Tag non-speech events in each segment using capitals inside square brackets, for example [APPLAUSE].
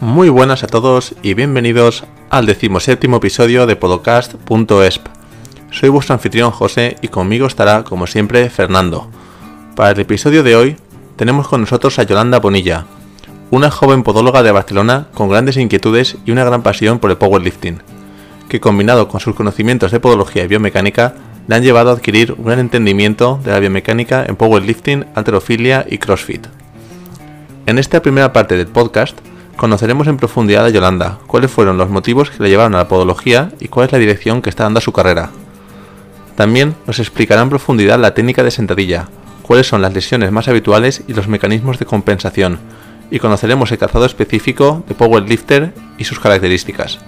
Muy buenas a todos y bienvenidos al decimoséptimo episodio de podcast.esp. Soy vuestro anfitrión José y conmigo estará, como siempre, Fernando. Para el episodio de hoy tenemos con nosotros a Yolanda Bonilla, una joven podóloga de Barcelona con grandes inquietudes y una gran pasión por el powerlifting, que combinado con sus conocimientos de podología y biomecánica le han llevado a adquirir un gran entendimiento de la biomecánica en powerlifting, alterofilia y crossfit. En esta primera parte del podcast conoceremos en profundidad a Yolanda, cuáles fueron los motivos que le llevaron a la podología y cuál es la dirección que está dando a su carrera. También nos explicará en profundidad la técnica de sentadilla, cuáles son las lesiones más habituales y los mecanismos de compensación, y conoceremos el calzado específico de powerlifter y sus características.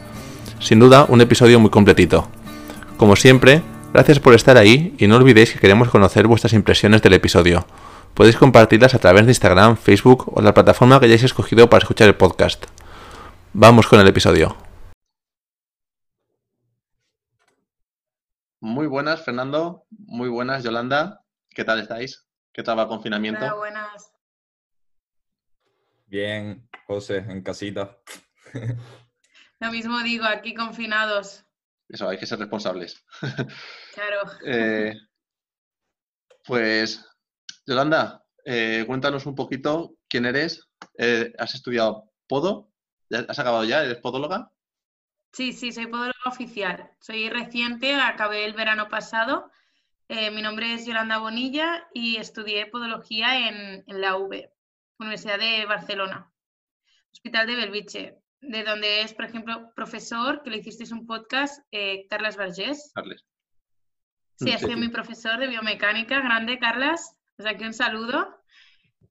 Sin duda, un episodio muy completito. Como siempre, Gracias por estar ahí y no olvidéis que queremos conocer vuestras impresiones del episodio. Podéis compartirlas a través de Instagram, Facebook o la plataforma que hayáis escogido para escuchar el podcast. Vamos con el episodio. Muy buenas, Fernando. Muy buenas, Yolanda. ¿Qué tal estáis? ¿Qué tal va el confinamiento? Hola, buenas. Bien, José, en casita. [LAUGHS] Lo mismo digo, aquí confinados. Eso, hay que ser responsables. [LAUGHS] Claro. Eh, pues, Yolanda, eh, cuéntanos un poquito quién eres. Eh, ¿Has estudiado podo? ¿Has acabado ya? ¿Eres podóloga? Sí, sí, soy podóloga oficial. Soy reciente, acabé el verano pasado. mi nombre es Yolanda Bonilla y estudié podología en, en la UB, Universidad de Barcelona, Hospital de Belviche de donde es, por ejemplo, profesor, que le hicisteis un podcast, eh, Carlas Vergés. Carles. Sí, ha sido mi profesor de biomecánica, grande, Carlas. O sea, que un saludo.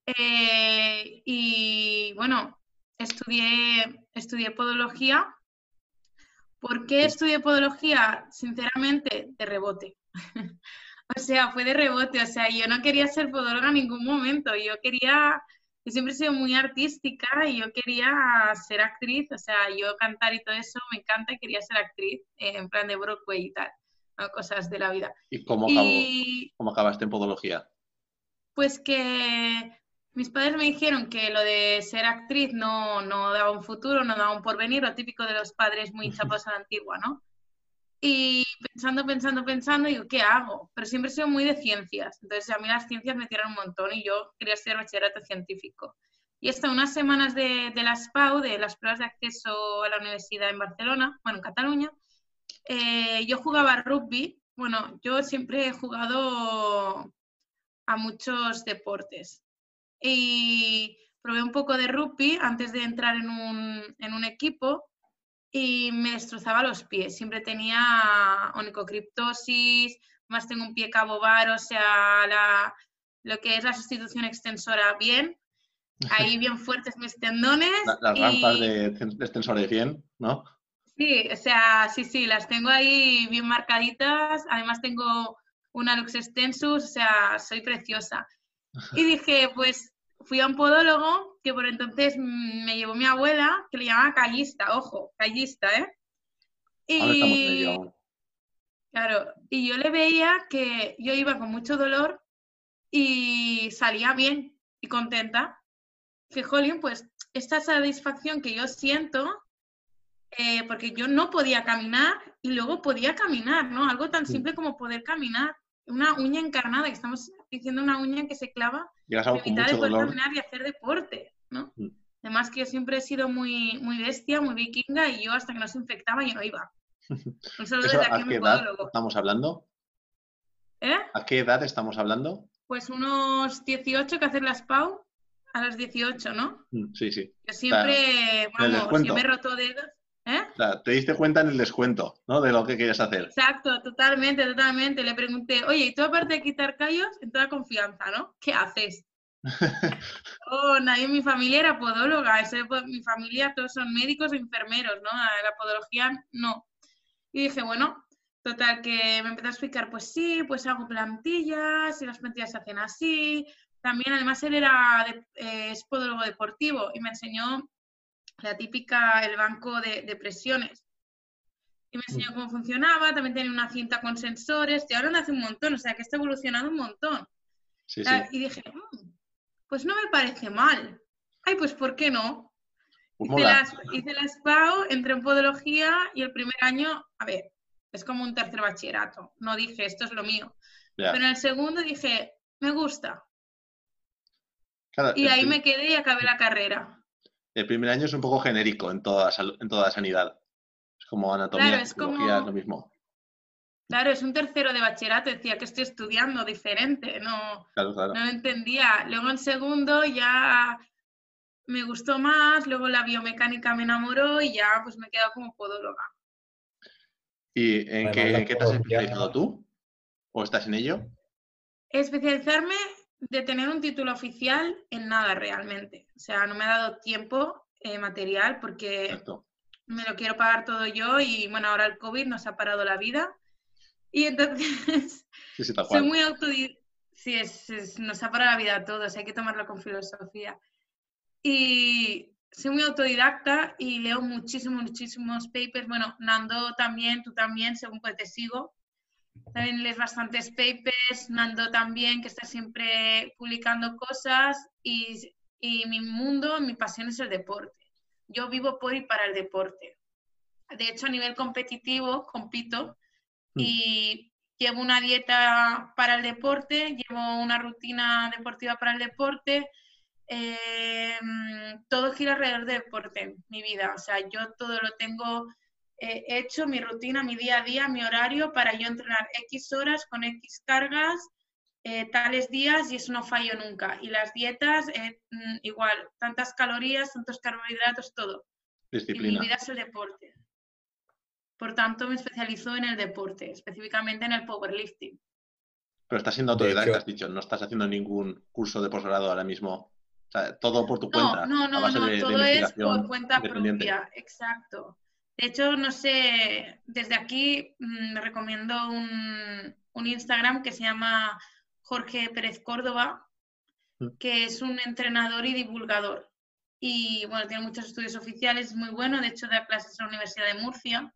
Eh, y bueno, estudié, estudié podología. ¿Por qué estudié podología? Sinceramente, de rebote. [LAUGHS] o sea, fue de rebote. O sea, yo no quería ser podóloga en ningún momento. Yo quería yo siempre he sido muy artística y yo quería ser actriz, o sea, yo cantar y todo eso me encanta y quería ser actriz eh, en plan de Broadway y tal, cosas de la vida. ¿Y cómo, cómo acabaste en podología? Pues que mis padres me dijeron que lo de ser actriz no, no daba un futuro, no daba un porvenir, lo típico de los padres muy chapos a la antigua, ¿no? Y pensando, pensando, pensando, digo, ¿qué hago? Pero siempre he sido muy de ciencias. Entonces, a mí las ciencias me tiran un montón y yo quería ser bachillerato científico. Y hasta unas semanas de, de las PAU, de las pruebas de acceso a la universidad en Barcelona, bueno, en Cataluña, eh, yo jugaba rugby. Bueno, yo siempre he jugado a muchos deportes. Y probé un poco de rugby antes de entrar en un, en un equipo y me destrozaba los pies. Siempre tenía onicocriptosis, más tengo un pie cabobar, o sea, la, lo que es la sustitución extensora bien. Ahí [LAUGHS] bien fuertes mis tendones. las rampas de, extensores bien, ¿no? Sí, o sea, sí, sí, las tengo ahí bien marcaditas. Además tengo una lux extensus, o sea, soy preciosa. Y dije, pues fui a un podólogo que por entonces me llevó mi abuela, que le llamaba callista, ojo, callista, ¿eh? Y, claro, y yo le veía que yo iba con mucho dolor y salía bien y contenta. Que, jolín, pues esta satisfacción que yo siento, eh, porque yo no podía caminar y luego podía caminar, ¿no? Algo tan simple como poder caminar. Una uña encarnada, que estamos diciendo una uña que se clava Llegas a evitar de poder caminar y hacer deporte, ¿no? Mm. Además que yo siempre he sido muy, muy bestia, muy vikinga y yo hasta que no se infectaba yo no iba. [LAUGHS] Un saludo desde aquí ¿A qué edad estamos hablando? ¿Eh? ¿A qué edad estamos hablando? Pues unos 18 que hacer las PAU a los 18, ¿no? Mm, sí, sí. Yo siempre, vamos, yo me he roto dedos. ¿Eh? te diste cuenta en el descuento, ¿no? De lo que querías hacer. Exacto, totalmente, totalmente. Le pregunté, oye, y tú aparte de quitar callos, en toda confianza, ¿no? ¿Qué haces? [LAUGHS] oh, nadie en mi familia era podóloga, mi familia todos son médicos e enfermeros, ¿no? La podología no. Y dije, bueno, total, que me empezó a explicar, pues sí, pues hago plantillas y las plantillas se hacen así. También, además, él era eh, es podólogo deportivo y me enseñó la típica, el banco de, presiones. Y me enseñó cómo funcionaba, también tenía una cinta con sensores, y ahora hace un montón, o sea que está evolucionado un montón. Y dije, mm, pues no me parece mal. Ay, pues ¿por qué no? Pues Hice las, hice la SPAO, entré en podología y el primer año, a ver, es como un tercer bachillerato. No dije, esto es lo mío. Pero en el segundo dije, me gusta. Y ahí me quedé y acabé la carrera. El primer año es un poco genérico en toda, en toda sanidad. Es como anatomía, Claro, es psicología, como- es lo mismo. Claro, es un tercero de bachillerato, decía que estoy estudiando diferente, no, Claro, claro. no lo entendía. Luego en segundo ya me gustó más, luego la biomecánica me enamoró y ya pues me he quedado como podóloga. ¿Y en qué, en qué te has especializado tú? ¿O estás en ello? Especializarme de tener un título oficial en nada realmente. O sea, no me ha dado tiempo eh, material porque Exacto. me lo quiero pagar todo yo y bueno, ahora el COVID nos ha parado la vida. Y entonces Sí, sí, soy muy autodidacta. Sí, es, es- nos ha parado la vida a todos, hay que tomarlo con filosofía. Y soy muy autodidacta y leo muchísimos, muchísimos papers. Bueno, Nando también, tú también, según pues te sigo. También lees bastantes papers, Nando también, que está siempre publicando cosas. Y, y mi mundo, mi pasión es el deporte. Yo vivo por y para el deporte. De hecho, a nivel competitivo, compito Mm. y llevo una dieta para el deporte, llevo una rutina deportiva para el deporte. eh, todo gira alrededor del deporte, mi vida. O sea, yo todo lo tengo eh, hecho, mi rutina, mi día a día, mi horario para yo entrenar X horas con X cargas, eh, tales días y eso no fallo nunca. Y las dietas, eh, mm, igual, tantas calorías, tantos carbohidratos, todo. Y mi Disciplina. vida es el deporte. Por tanto, me especializo en el deporte, específicamente en el powerlifting. Pero estás siendo autodidacta, has dicho. No estás haciendo ningún curso de posgrado ahora mismo. O sea, todo por tu No, cuenta. no, a no, base no, de- de todo es por investigación cuenta propia, exacto. De hecho, no sé, desde aquí mm, recomiendo un, un Instagram que se llama Jorge Pérez Córdoba, Mm. que es un entrenador y divulgador. Y bueno, tiene muchos estudios oficiales, es muy bueno, de hecho da clases en la Universidad de Murcia.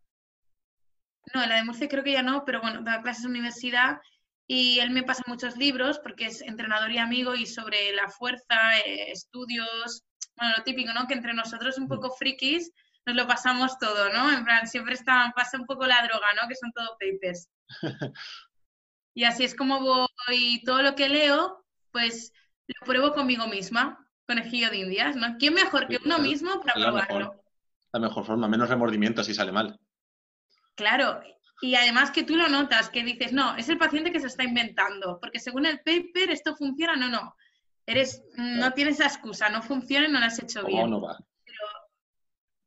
No, en la de Murcia creo que ya no, pero bueno, da clases en la universidad y él me pasa muchos libros porque es entrenador y amigo y sobre la fuerza, eh, estudios, bueno, lo típico, ¿no? Que entre nosotros un poco frikis nos lo pasamos todo, ¿no? En plan, siempre está, pasa un poco la droga, ¿no? Que son todo papers. [LAUGHS] Y así es como voy, todo lo que leo, pues lo pruebo conmigo misma, conejillo de indias, ¿no? ¿Quién mejor que uno mismo para la mejor. probarlo? La mejor forma, menos remordimiento si sale mal. Claro, y además que tú lo notas, que dices, no, es el paciente que se está inventando, porque según el paper esto funciona, no, no. Eres, no tienes esa excusa, no funciona y no lo has hecho ¿Cómo bien. no va?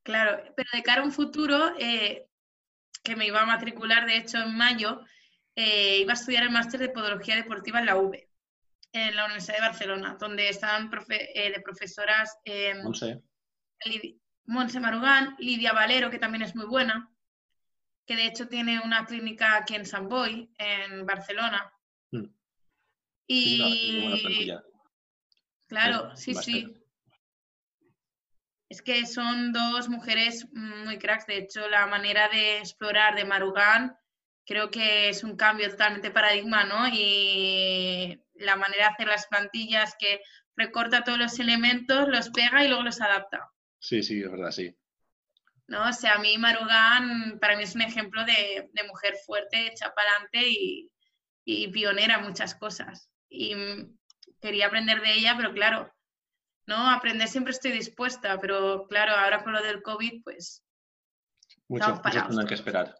Claro, pero de cara a un futuro, eh, que me iba a matricular, de hecho, en mayo, eh, iba a estudiar el máster de Podología Deportiva en la UB, en la Universidad de Barcelona, donde estaban profe- eh, de profesoras No sé. Lid- Montse Marugán, Lidia Valero, que también es muy buena, que de hecho tiene una clínica aquí en San Boy, en Barcelona. Mm. Y claro, sí, sí. Es que son dos mujeres muy cracks. De hecho, la manera de explorar de Marugán creo que es un cambio totalmente paradigma, ¿no? Y la manera de hacer las plantillas que recorta todos los elementos, los pega y luego los adapta. Sí, sí, es verdad, sí. ¿no? O sea, a mí Marugán para mí es un ejemplo de, de mujer fuerte, hecha para adelante y, y pionera en muchas cosas. Y quería aprender de ella, pero claro, ¿no? Aprender siempre estoy dispuesta, pero claro, ahora con lo del COVID, pues... Muchos cursos tendrán que esperar.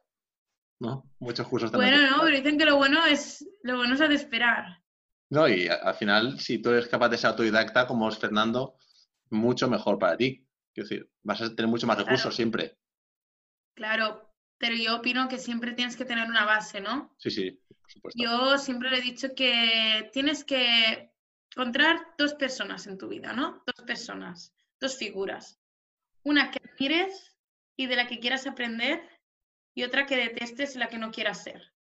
¿No? Muchos cursos tendrán Bueno, que no, pero dicen que lo bueno es lo bueno es de esperar. No, y al final, si tú eres capaz de ser autodidacta, como es Fernando, mucho mejor para ti. Quiero decir, vas a tener mucho más recursos Claro. siempre. Claro, pero yo opino que siempre tienes que tener una base, ¿no? Sí, sí, por supuesto. Yo siempre le he dicho que tienes que encontrar dos personas en tu vida, ¿no? Dos personas, dos figuras. Una que admires y de la que quieras aprender y otra que detestes y la que no quieras ser.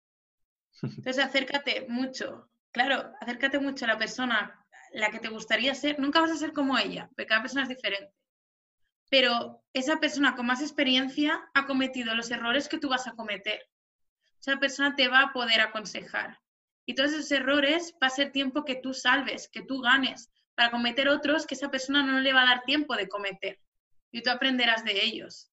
[LAUGHS] Entonces acércate mucho, claro, acércate mucho a la persona la que te gustaría ser. Nunca vas a ser como ella, porque cada persona es diferente. Pero esa persona con más experiencia ha cometido los errores que tú vas a cometer esa persona te va a poder aconsejar. Y todos esos errores va a ser tiempo que tú salves, que tú ganes, para cometer otros que esa persona no le va a dar tiempo de cometer. y tú aprenderás de ellos.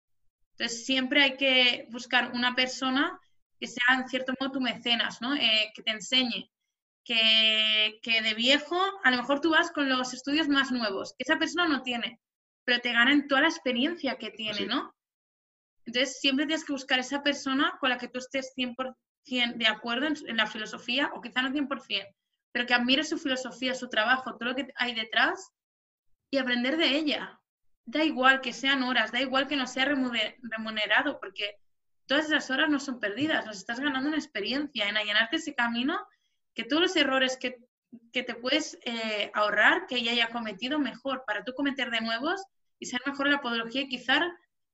Entonces, siempre hay que buscar una persona que sea en cierto modo tu mecenas, ¿no? Eh, que te enseñe. Que, que, de viejo, a lo mejor tú vas con los estudios más nuevos, que esa persona no tiene, pero te ganan toda la experiencia que tiene, ¿no? Entonces, siempre tienes que buscar esa persona con la que tú estés 100% de acuerdo en, la filosofía, o quizá no 100%, pero que admire su filosofía, su trabajo, todo lo que hay detrás y aprender de ella. Da igual que sean horas, da igual que no sea remunerado, porque todas esas horas no son perdidas, nos estás ganando una experiencia en allanarte ese camino, que todos los errores que, que te puedes eh, ahorrar, que ella haya cometido, mejor, para tú cometer de nuevos y ser mejor en la podología y quizás,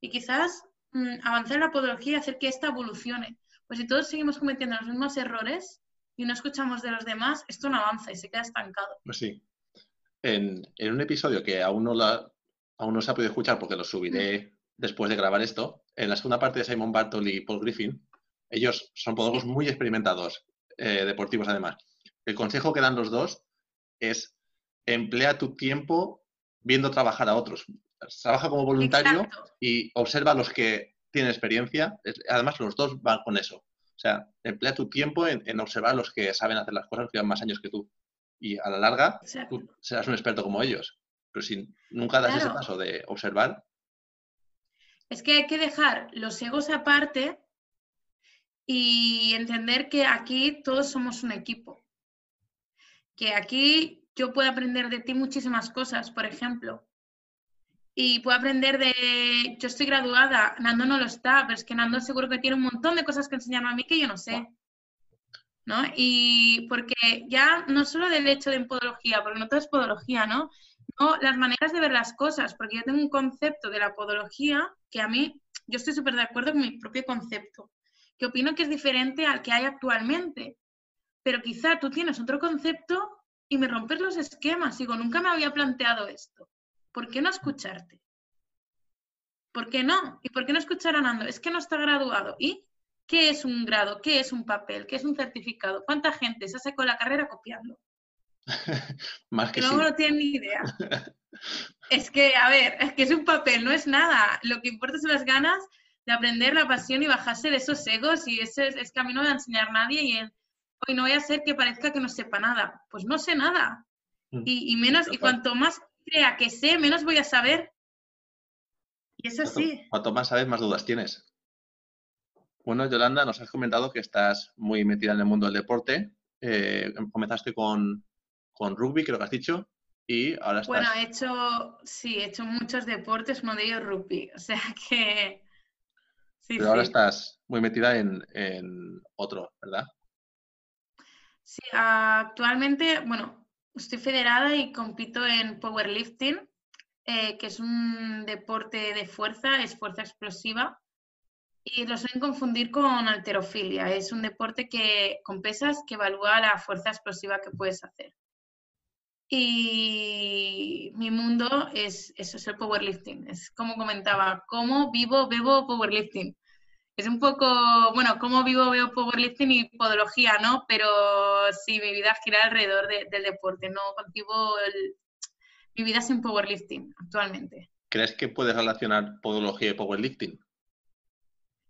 y quizás Mm, avanzar en la podología y hacer que esta evolucione. Pues si todos seguimos cometiendo los mismos errores y no escuchamos de los demás, esto no avanza y se queda estancado. Pues sí. En, un episodio que aún no, la, aún no se ha podido escuchar porque lo subiré mm. después de grabar esto, en la segunda parte de Simon Bartol y Paul Griffin, ellos son podólogos muy experimentados, eh, deportivos además. El consejo que dan los dos es emplea tu tiempo viendo trabajar a otros trabaja como voluntario y observa a los que tienen experiencia. Además, los dos van con eso. O sea, emplea tu tiempo en, observar a los que saben hacer las cosas que llevan más años que tú. Y a la larga, tú serás un experto como ellos. Pero si nunca das ese paso de observar. Es que hay que dejar los egos aparte y entender que aquí todos somos un equipo. Que aquí yo puedo aprender de ti muchísimas cosas, por ejemplo y puedo aprender de, yo estoy graduada, Nando no lo está, pero es que Nando seguro que tiene un montón de cosas que enseñarme a mí que yo no sé. ¿No? Y porque ya no solo del hecho de podología, porque no todo es podología, ¿no? No, las maneras de ver las cosas, porque yo tengo un concepto de la podología que a mí, yo estoy súper de acuerdo con mi propio concepto, que opino que es diferente al que hay actualmente. Pero quizá tú tienes otro concepto y me rompes los esquemas. Digo, nunca me había planteado esto. ¿Por qué no escucharte? ¿Por qué no? ¿Y por qué no escuchar a Nando? Es que no está graduado. ¿Y qué es un grado? ¿Qué es un papel? ¿Qué es un certificado? ¿Cuánta gente se hace con la carrera copiando? [LAUGHS] Más que, luego no tienen ni idea. [LAUGHS] es que, a ver, es que es un papel, no es nada. Lo que importa son las ganas de aprender la pasión y bajarse de esos egos y ese es, que a mí no me va a enseñar nadie y hoy no voy a hacer que parezca que no sepa nada. Pues no sé nada. Mm. Y, y menos, y cuanto más crea que sé, menos voy a saber. Y es así. Cuanto, más sabes, más dudas tienes. Bueno, Yolanda, nos has comentado que estás muy metida en el mundo del deporte. Eh, comenzaste con, rugby, creo que has dicho, y ahora estás... Bueno, he hecho, sí, he hecho muchos deportes, uno de ellos rugby, o sea [LAUGHS] que... Sí, Pero ahora estás muy metida en, en otro, ¿verdad? Sí, actualmente, bueno, Estoy federada y compito en powerlifting, eh, que es un deporte de fuerza, es fuerza explosiva. Y lo suelen confundir con alterofilia. Es un deporte que, con pesas que evalúa la fuerza explosiva que puedes hacer. Y mi mundo es eso, es el powerlifting. Es como comentaba, cómo vivo, bebo powerlifting es un poco, bueno, cómo vivo, veo powerlifting y podología, ¿no? Pero sí, mi vida gira alrededor del deporte, no concibo mi vida sin powerlifting actualmente. ¿Crees que puedes relacionar podología y powerlifting?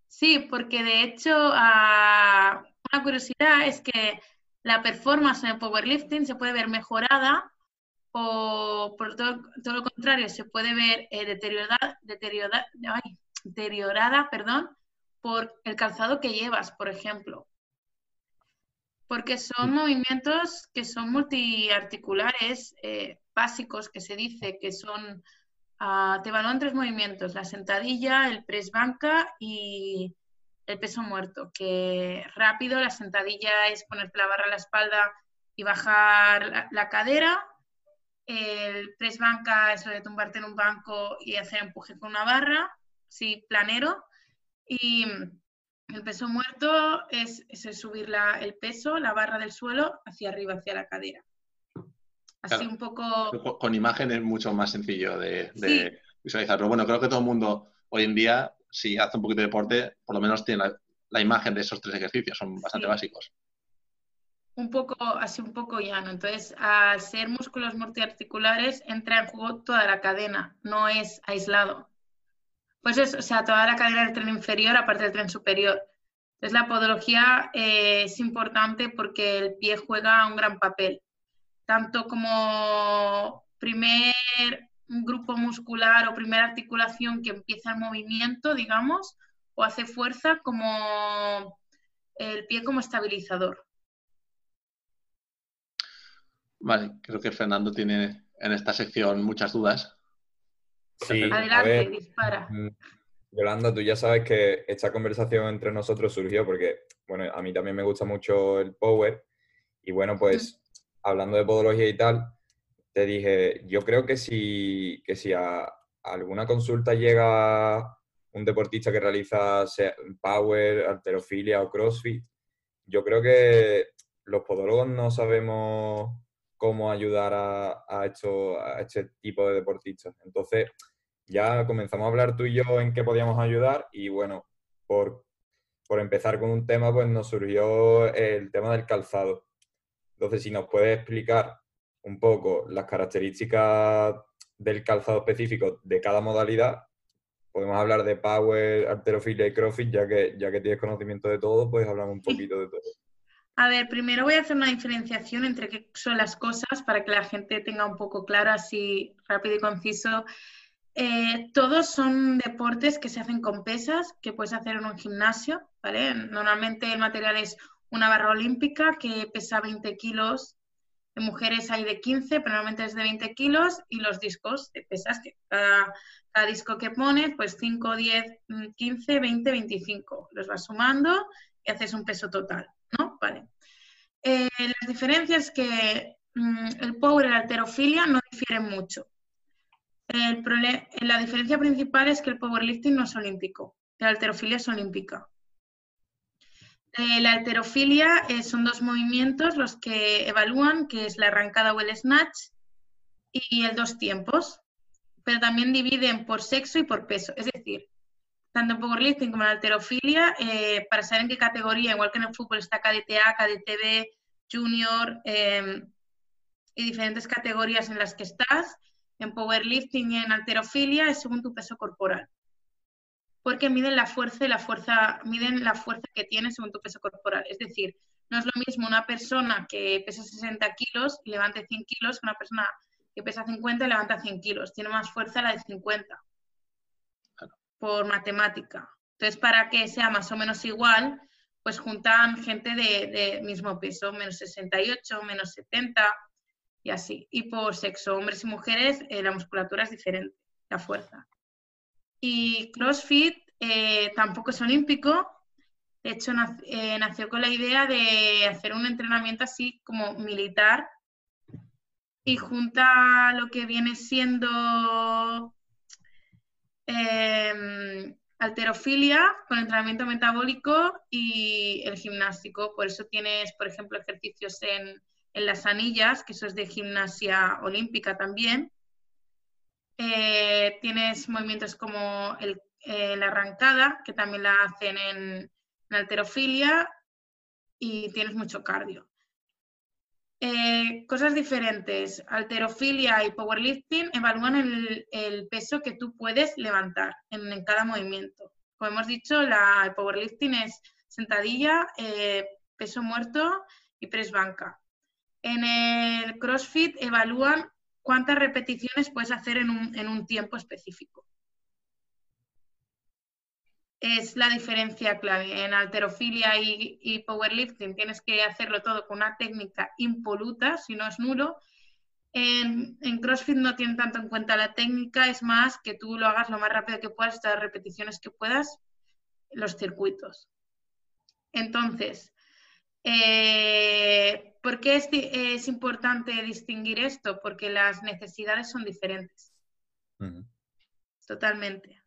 Sí, porque de hecho, una curiosidad es que la performance en el powerlifting se puede ver mejorada o por todo, todo lo contrario, se puede ver eh, deteriorada, deteriorada, ay, deteriorada perdón, por el calzado que llevas, por ejemplo. Porque son mm. movimientos que son multiarticulares eh, básicos, que se dice que son, uh, te evalúan tres movimientos, la sentadilla, el press banca y el peso muerto, que rápido la sentadilla es ponerte la barra a la espalda y bajar la, la cadera, el press banca es lo de tumbarte en un banco y hacer empuje con una barra, sí, planero, y el peso muerto es, subir el peso, la barra del suelo, hacia arriba, hacia la cadera. Así un poco... Con imagen es mucho más sencillo de, visualizar. Pero bueno, creo que todo el mundo hoy en día, si hace un poquito de deporte, por lo menos tiene la, imagen de esos tres ejercicios, son bastante básicos. Un poco, así un poco llano. Entonces, al ser músculos multiarticulares, entra en juego toda la cadena, no es aislado. Pues es, o sea, toda la cadera del tren inferior aparte del tren superior. Entonces la podología eh, es importante porque el pie juega un gran papel, tanto como primer grupo muscular o primera articulación que empieza el movimiento, digamos, o hace fuerza, como el pie como estabilizador. Vale, creo que Fernando tiene en esta sección muchas dudas. Sí, Adelante, dispara. Mm, Yolanda, tú ya sabes que esta conversación entre nosotros surgió porque, bueno, a mí también me gusta mucho el power. Y bueno, pues hablando de podología y tal, te dije, yo creo que si, que si a, alguna consulta llega un deportista que realiza power, alterofilia o crossfit, yo creo que los podólogos no sabemos cómo ayudar a, a, esto, a este tipo de deportistas. Entonces, ya comenzamos a hablar tú y yo en qué podíamos ayudar y bueno, por, por empezar con un tema, pues nos surgió el tema del calzado. Entonces, si nos puedes explicar un poco las características del calzado específico de cada modalidad, podemos hablar de power, arterofilia y crossfit, ya que, ya que tienes conocimiento de todo, pues hablamos un poquito de todo. A ver, primero voy a hacer una diferenciación entre qué son las cosas para que la gente tenga un poco claro, así rápido y conciso, eh, todos son deportes que se hacen con pesas, que puedes hacer en un gimnasio, ¿vale? Normalmente el material es una barra olímpica que pesa 20 kilos. En mujeres hay de 15, pero normalmente es de 20 kilos. Y los discos de pesas, que cada, disco que pones, pues 5, 10, 15, 20, 25. Los vas sumando y haces un peso total, ¿no? Vale. Eh, las diferencias que mm, el power y la alterofilia no difieren mucho. El la diferencia principal es que el powerlifting no es olímpico, la alterofilia es olímpica. Eh, la alterofilia eh, son dos movimientos los que evalúan, que es la arrancada o el snatch y el dos tiempos, pero también dividen por sexo y por peso. Es decir, tanto en powerlifting como en alterofilia, eh, para saber en qué categoría, igual que en el fútbol está KDTA, KDTB, junior y diferentes categorías en las que estás, en powerlifting y en alterofilia es según tu peso corporal. Porque miden la fuerza y la fuerza, miden la fuerza que tienes según tu peso corporal. Es decir, no es lo mismo una persona que pesa 60 kilos y levante 100 kilos que una persona que pesa 50 y levanta 100 kilos. Tiene más fuerza la de 50 por matemática. Entonces, para que sea más o menos igual, pues juntan gente de, mismo peso, menos 68, menos 70, y así. Y por sexo, hombres y mujeres, eh, la musculatura es diferente, la fuerza. Y CrossFit eh, tampoco es olímpico. De hecho, eh, nació con la idea de hacer un entrenamiento así como militar y junta lo que viene siendo em, alterofilia con entrenamiento metabólico y el gimnástico. Por eso tienes, por ejemplo, ejercicios en en las anillas, que eso es de gimnasia olímpica también. Eh, tienes movimientos como eh, la arrancada, que también la hacen en, alterofilia, y tienes mucho cardio. Eh, cosas diferentes. Alterofilia y powerlifting evalúan el, peso que tú puedes levantar en, cada movimiento. Como hemos dicho, la, el powerlifting es sentadilla, peso muerto y press banca. En el CrossFit evalúan cuántas repeticiones puedes hacer en un, tiempo específico. Es la diferencia clave. En alterofilia y, powerlifting tienes que hacerlo todo con una técnica impoluta, si no es nulo. En, en, CrossFit no tienen tanto en cuenta la técnica, es más que tú lo hagas lo más rápido que puedas, las repeticiones que puedas, los circuitos. Entonces, eh, ¿Por qué es, importante distinguir esto? Porque las necesidades son diferentes. Totalmente.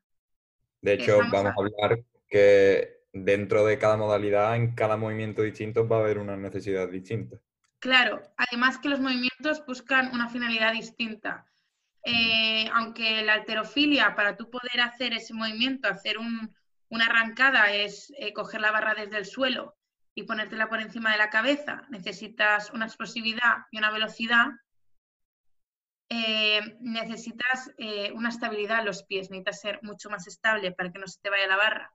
De hecho, vamos a... hablar que dentro de cada modalidad, en cada movimiento distinto, va a haber una necesidad distinta. Claro, además que los movimientos buscan una finalidad distinta. Eh, aunque la alterofilia, para tú poder hacer ese movimiento, hacer una arrancada, es eh, coger la barra desde el suelo y ponértela por encima de la cabeza, necesitas una explosividad y una velocidad. Eh, necesitas eh, una estabilidad en los pies, necesitas ser mucho más estable para que no se te vaya la barra,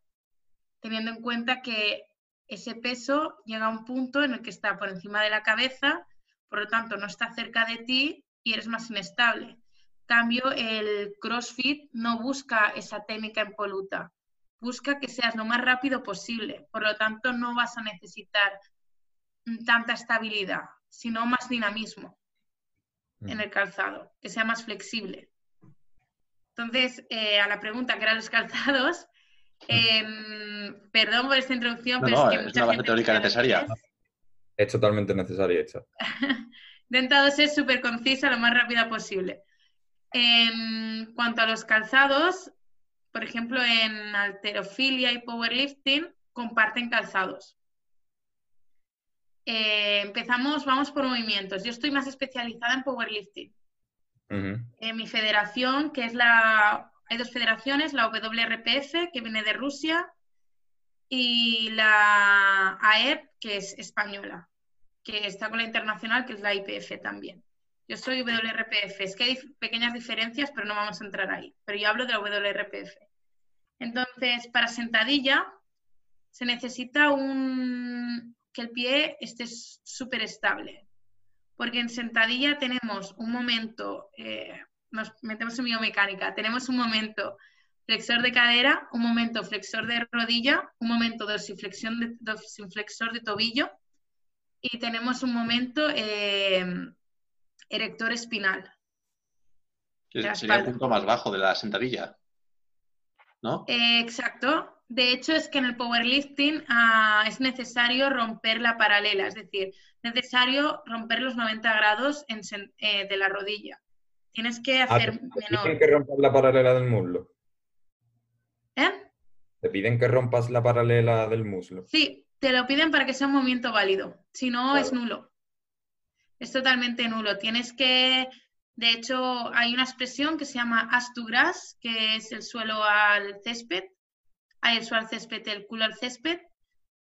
teniendo en cuenta que ese peso llega a un punto en el que está por encima de la cabeza, por lo tanto no está cerca de ti y eres más inestable. cambio, el CrossFit no busca esa técnica impoluta, busca que seas lo más rápido posible, por lo tanto no vas a necesitar tanta estabilidad, sino más dinamismo en el calzado, que sea más flexible. Entonces, eh, a la pregunta que eran los [LAUGHS] calzados, em, perdón por esta introducción, pero es que mucha una teórica necesaria. Es totalmente necesaria hecha. [LAUGHS] Intentado ser súper concisa lo más rápida posible. En cuanto a los calzados, por ejemplo, en alterofilia y powerlifting comparten calzados. Eh, empezamos, vamos por movimientos. Yo estoy más especializada en powerlifting. En mi federación, que es la... Hay dos federaciones, la WRPF, que viene de Rusia, y la AEP, que es española, que está con la internacional, que es la IPF también. Yo soy WRPF. Es que hay pequeñas diferencias, pero no vamos a entrar ahí. Pero yo hablo de la WRPF. Entonces, para sentadilla, se necesita un, que el pie esté súper estable. Porque en sentadilla tenemos un momento, eh, nos metemos en biomecánica, tenemos un momento flexor de cadera, un momento flexor de rodilla, un momento dorsiflexión de, dorsiflexor de tobillo y tenemos un momento eh, erector espinal. sería el punto más bajo de la sentadilla, ¿no? Eh, exacto. De hecho, es que en el powerlifting ah, es necesario romper la paralela, es decir, necesario romper los 90 grados eh, de la rodilla. Tienes que ah, hacer menor. ¿Te piden que rompas la paralela del muslo? ¿Eh? ¿Te piden que rompas la paralela del muslo? Sí, te lo piden para que sea un movimiento válido. Si no, es nulo. Es totalmente nulo. Tienes que de hecho, hay una expresión que se llama as to grass, que es el suelo al césped, el suelo al césped, el culo al césped,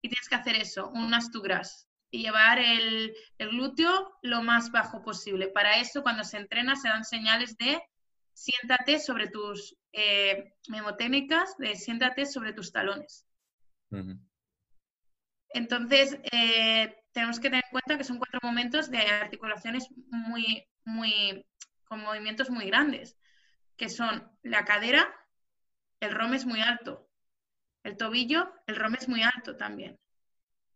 y tienes que hacer eso, un as to grass, y llevar el, glúteo lo más bajo posible. Para eso, cuando se entrena, se dan señales de siéntate sobre tus eh, memotécnicas, de siéntate sobre tus talones. Entonces, eh, tenemos que tener en cuenta que son cuatro momentos de articulaciones muy, muy, con movimientos muy grandes, que son la cadera, el rome es muy alto, el tobillo, el rome es muy alto también.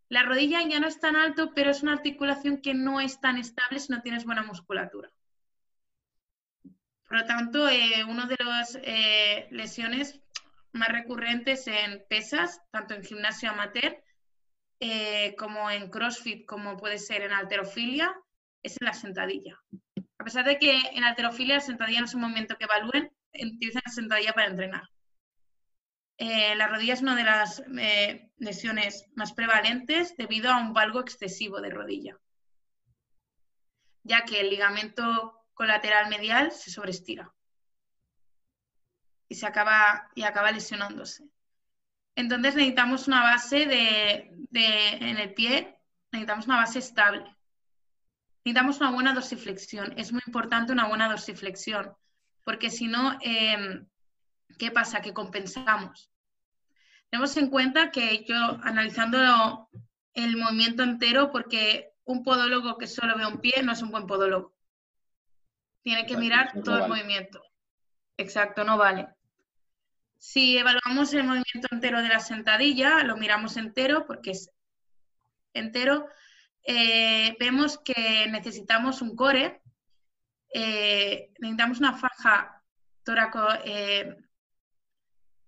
La rodilla ya no es tan alto, pero es una articulación que no es tan estable si no tienes buena musculatura. Por lo tanto, eh, una de las eh, lesiones más recurrentes en pesas, tanto en gimnasio amateur eh, como en CrossFit, como puede ser en alterofilia, es en la sentadilla. A pesar de que en alterofilia la sentadilla no es un movimiento que evalúen, utilizan la sentadilla para entrenar. Eh, la rodilla es una de las eh, lesiones más prevalentes debido a un valgo excesivo de rodilla, ya que el ligamento colateral medial se sobreestira y, se acaba, y acaba lesionándose. Entonces necesitamos una base de, en el pie, necesitamos una base estable. Necesitamos una buena dorsiflexión. Es muy importante una buena dorsiflexión, porque si no, em, ¿qué pasa? Que compensamos. Tenemos en cuenta que yo, analizando el movimiento entero, porque un podólogo que solo ve un pie no es un buen podólogo. Tiene que mirar todo el movimiento. Exacto, no vale. Si evaluamos el movimiento entero de la sentadilla, lo miramos entero porque es entero, eh, vemos que necesitamos un core, eh, necesitamos una faja toraco eh,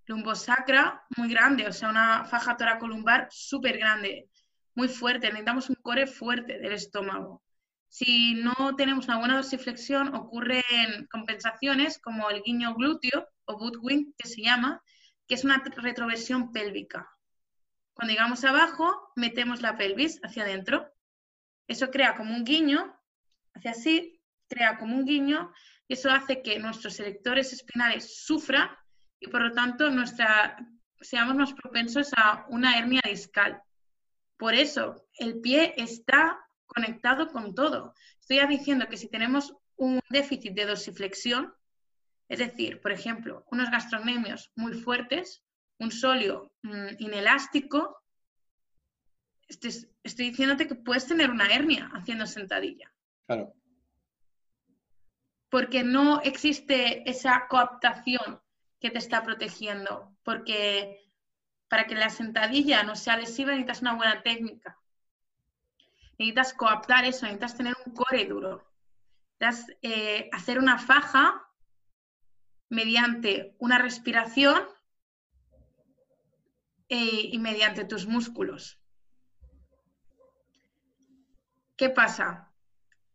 lumbosacra muy grande, o sea, una faja toracolumbar súper grande, muy fuerte. Necesitamos un core fuerte del estómago. Si no tenemos una buena dorsiflexión, ocurren compensaciones como el guiño glúteo o boot wing, que se llama, que es una retroversión pélvica. Cuando llegamos abajo, metemos la pelvis hacia adentro. Eso crea como un guiño, hacia así, crea como un guiño, y eso hace que nuestros electores espinales sufran y por lo tanto nuestra, seamos más propensos a una hernia discal. Por eso, el pie está conectado con todo. Estoy diciendo que si tenemos un déficit de dorsiflexión, es decir, por ejemplo, unos gastrocnemios muy fuertes, un sóleo mm, inelástico, estoy, estoy diciéndote que puedes tener una hernia haciendo sentadilla. Claro. Porque no existe esa coaptación que te está protegiendo. Porque para que la sentadilla no sea lesiva necesitas una buena técnica. Necesitas coaptar eso, necesitas tener un core duro. Necesitas eh, hacer una faja mediante una respiración eh, y mediante tus músculos. ¿Qué pasa?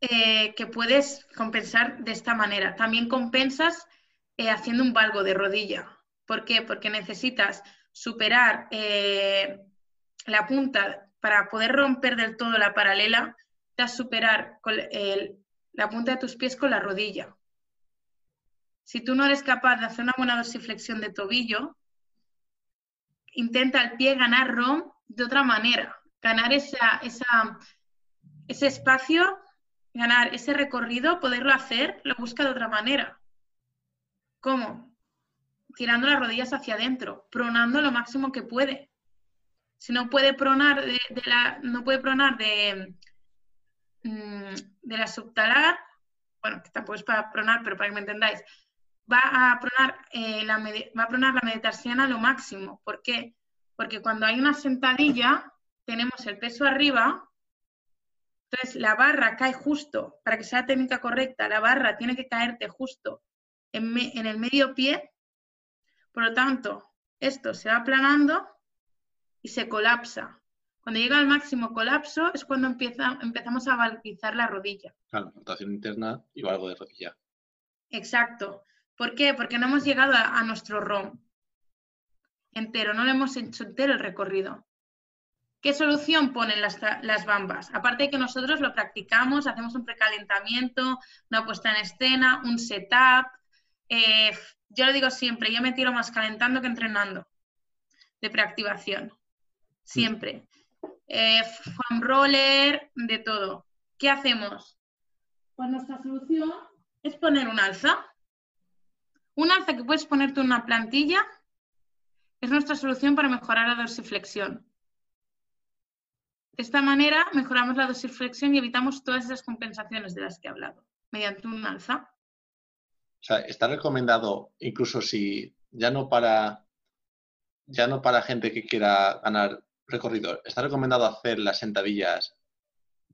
Eh, que puedes compensar de esta manera. También compensas eh, haciendo un valgo de rodilla. ¿Por qué? Porque necesitas superar la punta para poder romper del todo la paralela, necesitas superar la punta de tus pies con la rodilla. Si tú no eres capaz de hacer una buena dorsiflexión de tobillo, intenta el pie ganar ROM de otra manera, ganar esa, ese espacio, ganar ese recorrido, poderlo hacer, lo busca de otra manera. ¿Cómo? Tirando las rodillas hacia adentro, pronando lo máximo que puede. Si no puede pronar de, la, no puede pronar de, mm, de la subtalar, bueno, que tampoco es para pronar, pero para que me entendáis, va a pronar, eh, la, va a pronar la meditarsiana lo máximo. ¿Por qué? Porque cuando hay una sentadilla, tenemos el peso arriba, entonces la barra cae justo, para que sea técnica correcta, la barra tiene que caerte justo en, en el medio pie, por lo tanto, esto se va aplanando y se colapsa. Cuando llega al máximo colapso es cuando empieza, empezamos a valvizar la rodilla. Claro, rotación interna y algo de rodilla. Exacto. ¿Por qué? Porque no hemos llegado a, nuestro ROM entero, no lo hemos hecho entero el recorrido. ¿Qué solución ponen las, bambas? Aparte de que nosotros lo practicamos, hacemos un precalentamiento, una puesta en escena, un setup. Eh, yo lo digo siempre, yo me tiro más calentando que entrenando de preactivación. Siempre. Eh, foam roller, de todo. ¿Qué hacemos? Pues nuestra solución es poner un alza. Un alza que puedes ponerte en una plantilla es nuestra solución para mejorar la dorsiflexión. De esta manera mejoramos la dorsiflexión y evitamos todas esas compensaciones de las que he hablado, mediante un alza. O sea, está recomendado, incluso si ya no para ya no para gente que quiera ganar recorrido, está recomendado hacer las sentadillas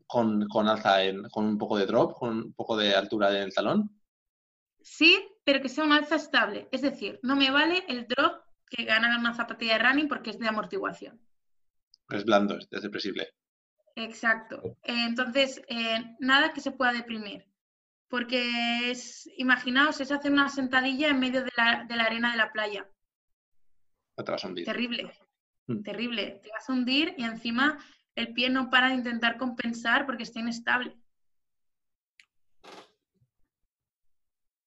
con, alza con un poco de drop, con un poco de altura en el talón. Sí, pero que sea un alza estable. Es decir, no me vale el drop que gana una zapatilla de running porque es de amortiguación. Es blando, es depresible. Exacto. Entonces, eh, nada que se pueda deprimir. Porque es, imaginaos, es hacer una sentadilla en medio de la, arena de la playa. te vas a hundir. Terrible, mm. terrible. Te vas a hundir y encima el pie no para de intentar compensar porque está inestable.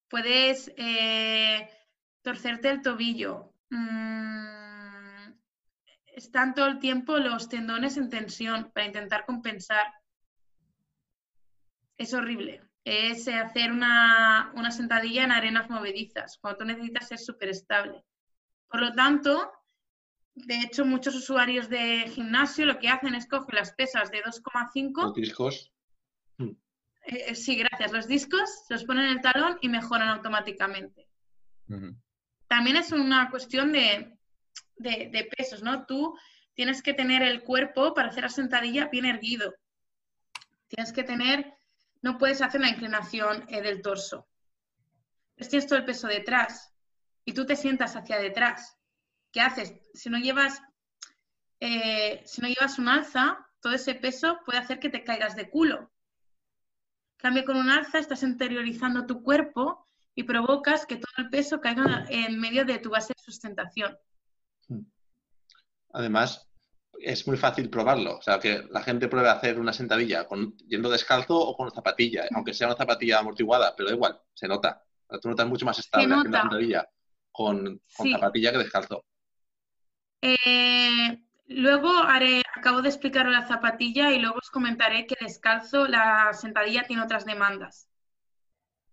puedes eh, torcerte el tobillo. Mm, están todo el tiempo los tendones en tensión para intentar compensar. Es horrible. Es hacer una, sentadilla en arenas movedizas, cuando tú necesitas ser súper estable. Por lo tanto, de hecho, muchos usuarios de gimnasio lo que hacen es coger las pesas de 2,5. discos. Eh, sí, gracias. Los discos los ponen en el talón y mejoran automáticamente. También es una cuestión de, pesos, ¿no? Tú tienes que tener el cuerpo para hacer la sentadilla bien erguido. Tienes que tener, no puedes hacer una inclinación eh, del torso. Tienes todo el peso detrás y tú te sientas hacia detrás. ¿Qué haces? Si no llevas, eh, si no llevas un alza, todo ese peso puede hacer que te caigas de culo cambio con un alza, estás interiorizando tu cuerpo y provocas que todo el peso caiga en medio de tu base de sustentación. Hmm. Además, es muy fácil probarlo. O sea, que la gente pruebe a hacer una sentadilla con, yendo descalzo o con zapatilla, aunque sea una zapatilla amortiguada, pero da igual, se nota. Tú notas mucho más estable haciendo una sentadilla con, zapatilla que descalzo. Eh, Luego haré, acabo de explicar la zapatilla y luego os comentaré que descalzo la sentadilla tiene otras demandas.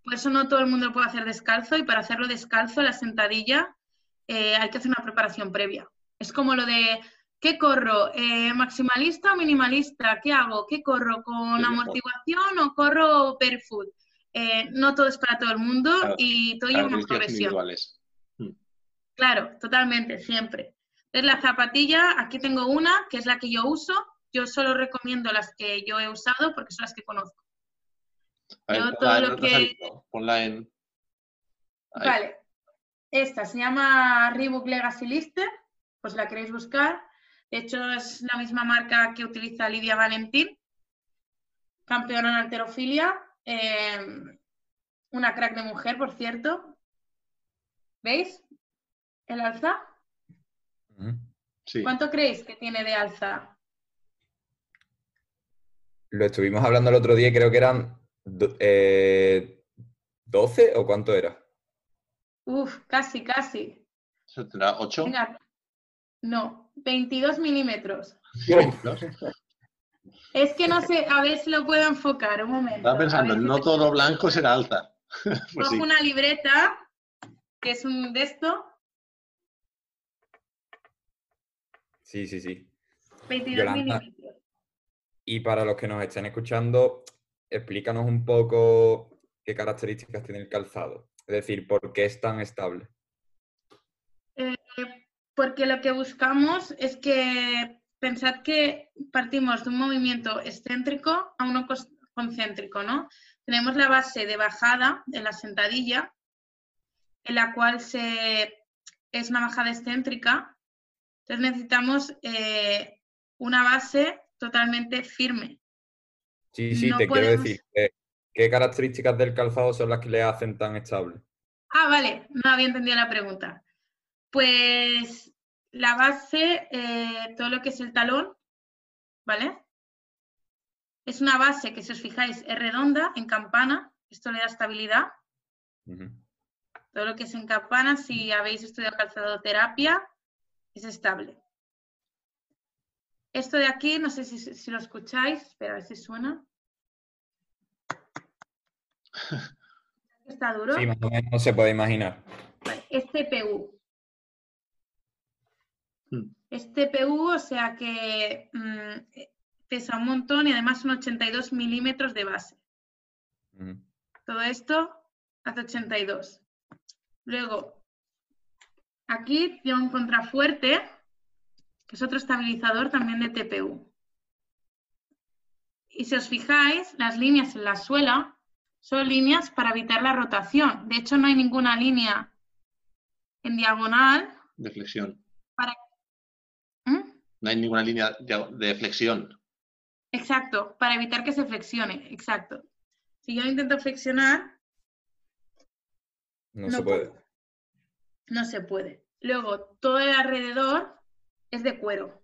por eso no todo el mundo lo puede hacer descalzo y para hacerlo descalzo, la sentadilla, eh, hay que hacer una preparación previa. Es como lo de, ¿qué corro? Eh, ¿Maximalista o minimalista? ¿Qué hago? ¿Qué corro? ¿Con amortiguación o corro barefoot? Eh, no todo es para todo el mundo y todo lleva una progresión. Mm. Claro, totalmente, siempre. Entonces la zapatilla, aquí tengo una, que es la que yo uso. Yo solo recomiendo las que yo he usado porque son las que conozco. todo lo que... Vale. Esta se llama Reebok Legacy Lister, pues la queréis buscar. De hecho, es la misma marca que utiliza Lidia Valentín, campeona en alterofilia. Em, una crack de mujer, por cierto. ¿Veis? El alza. ¿Cuánto creéis que tiene de alza? Lo estuvimos hablando el otro día, creo que eran 12 eh, o cuánto era. Uf, casi, casi. ¿Tendrá 8? no, 22 milímetros. es que no sé, a ver si lo puedo enfocar, un momento. Estaba pensando, no todo blanco será alta. [LAUGHS] pues Cojo una libreta, que es un de esto, Sí, sí, sí. 22 milímetros. Y para los que nos estén escuchando, explícanos un poco qué características tiene el calzado. Es decir, ¿por qué es tan estable? Porque lo que buscamos es que pensad que partimos de un movimiento excéntrico a uno concéntrico, ¿no? Tenemos la base de bajada en la sentadilla, en la cual se, es una bajada excéntrica entonces necesitamos eh, una base totalmente firme. Sí, sí, te quiero decir, ¿qué características del calzado son las que le hacen tan estable? Ah, vale, no había entendido la pregunta. Pues la base, eh, todo lo que es el talón, ¿vale? Es una base que, si os fijáis, es redonda, en campana, esto le da estabilidad. Todo lo que es en campana, si habéis estudiado calzado terapia, es estable. Esto de aquí, no sé si, lo escucháis, espera a ver si suena. [LAUGHS] ¿Está duro? Sí, más o menos se puede imaginar. es TPU. Es TPU, o sea que mm, pesa un montón y además son 82 milímetros de base. Todo esto hace 82. Luego, Aquí tiene un contrafuerte, que es otro estabilizador también de TPU. Y si os fijáis, las líneas en la suela son líneas para evitar la rotación. De hecho, no hay ninguna línea en diagonal. De flexión. Para... No hay ninguna línea de flexión. Exacto, para evitar que se flexione. Exacto. Si yo intento flexionar... No, se puede no se puede. Luego, todo el alrededor es de cuero.